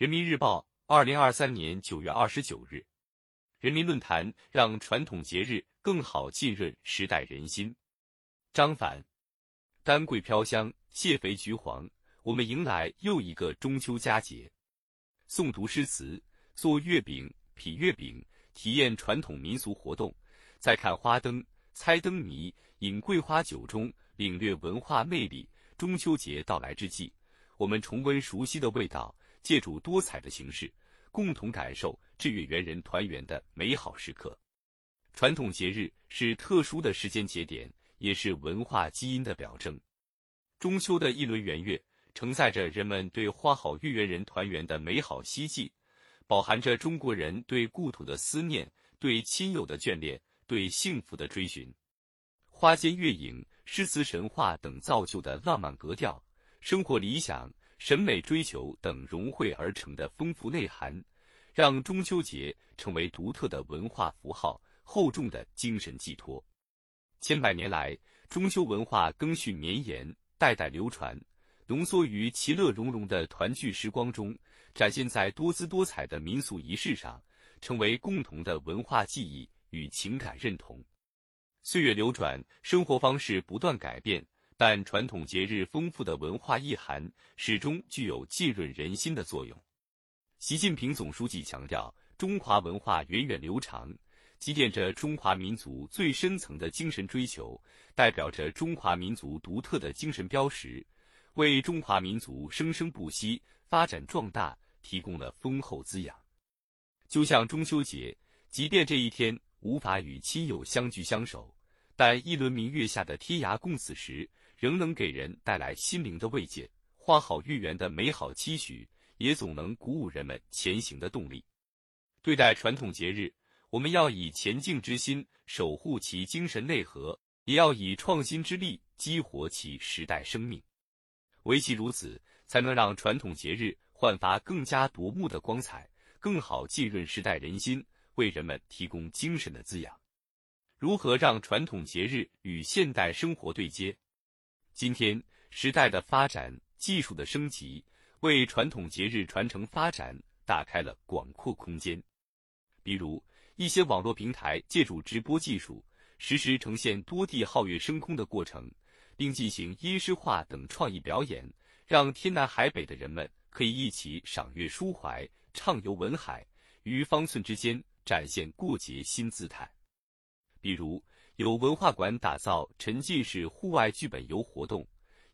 人民日报，二零二三年九月二十九日，人民论坛让传统节日更好浸润时代人心。张凡，丹桂飘香，蟹肥橘黄，我们迎来又一个中秋佳节。诵读诗词，做月饼、劈月饼，体验传统民俗活动，再看花灯、猜灯谜，饮桂花酒中领略文化魅力。中秋节到来之际，我们重温熟悉的味道。借助多彩的形式，共同感受至月圆人团圆的美好时刻。传统节日是特殊的时间节点，也是文化基因的表征。中秋的一轮圆月，承载着人们对花好月圆人团圆的美好希冀，饱含着中国人对故土的思念、对亲友的眷恋、对幸福的追寻。花间月影、诗词神话等造就的浪漫格调，生活理想。审美追求等融汇而成的丰富内涵，让中秋节成为独特的文化符号、厚重的精神寄托。千百年来，中秋文化更续绵延，代代流传，浓缩于其乐融融的团聚时光中，展现在多姿多彩的民俗仪式上，成为共同的文化记忆与情感认同。岁月流转，生活方式不断改变。但传统节日丰富的文化意涵始终具有浸润人心的作用。习近平总书记强调，中华文化源远流长，积淀着中华民族最深层的精神追求，代表着中华民族独特的精神标识，为中华民族生生不息、发展壮大提供了丰厚滋养。就像中秋节，即便这一天无法与亲友相聚相守，但一轮明月下的天涯共此时。仍能给人带来心灵的慰藉，花好月圆的美好期许，也总能鼓舞人们前行的动力。对待传统节日，我们要以前进之心守护其精神内核，也要以创新之力激活其时代生命。唯其如此，才能让传统节日焕发更加夺目的光彩，更好浸润时代人心，为人们提供精神的滋养。如何让传统节日与现代生活对接？今天时代的发展、技术的升级，为传统节日传承发展打开了广阔空间。比如，一些网络平台借助直播技术，实时呈现多地皓月升空的过程，并进行音诗画等创意表演，让天南海北的人们可以一起赏月抒怀、畅游文海，于方寸之间展现过节新姿态。比如，有文化馆打造沉浸式户外剧本游活动，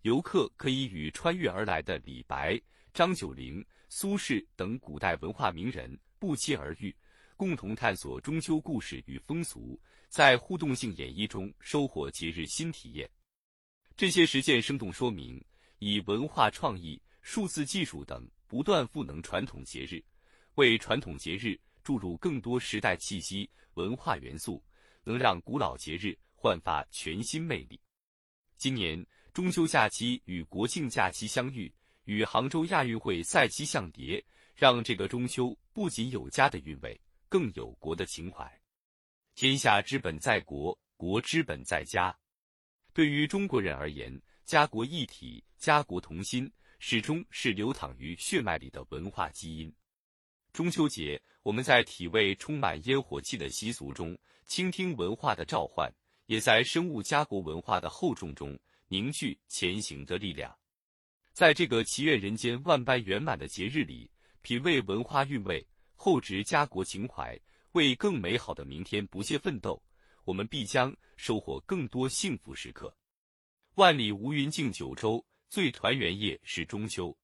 游客可以与穿越而来的李白、张九龄、苏轼等古代文化名人不期而遇，共同探索中秋故事与风俗，在互动性演绎中收获节日新体验。这些实践生动说明，以文化创意、数字技术等不断赋能传统节日，为传统节日注入更多时代气息、文化元素。能让古老节日焕发全新魅力。今年中秋假期与国庆假期相遇，与杭州亚运会赛期相叠，让这个中秋不仅有家的韵味，更有国的情怀。天下之本在国，国之本在家。对于中国人而言，家国一体、家国同心，始终是流淌于血脉里的文化基因。中秋节，我们在体味充满烟火气的习俗中。倾听文化的召唤，也在生物家国文化的厚重中凝聚前行的力量。在这个祈愿人间万般圆满的节日里，品味文化韵味，厚植家国情怀，为更美好的明天不懈奋斗，我们必将收获更多幸福时刻。万里无云竞九州，最团圆夜是中秋。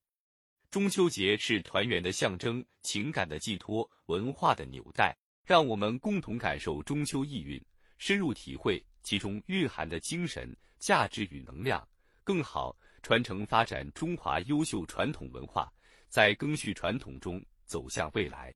中秋节是团圆的象征，情感的寄托，文化的纽带。让我们共同感受中秋意蕴，深入体会其中蕴含的精神价值与能量，更好传承发展中华优秀传统文化，在更续传统中走向未来。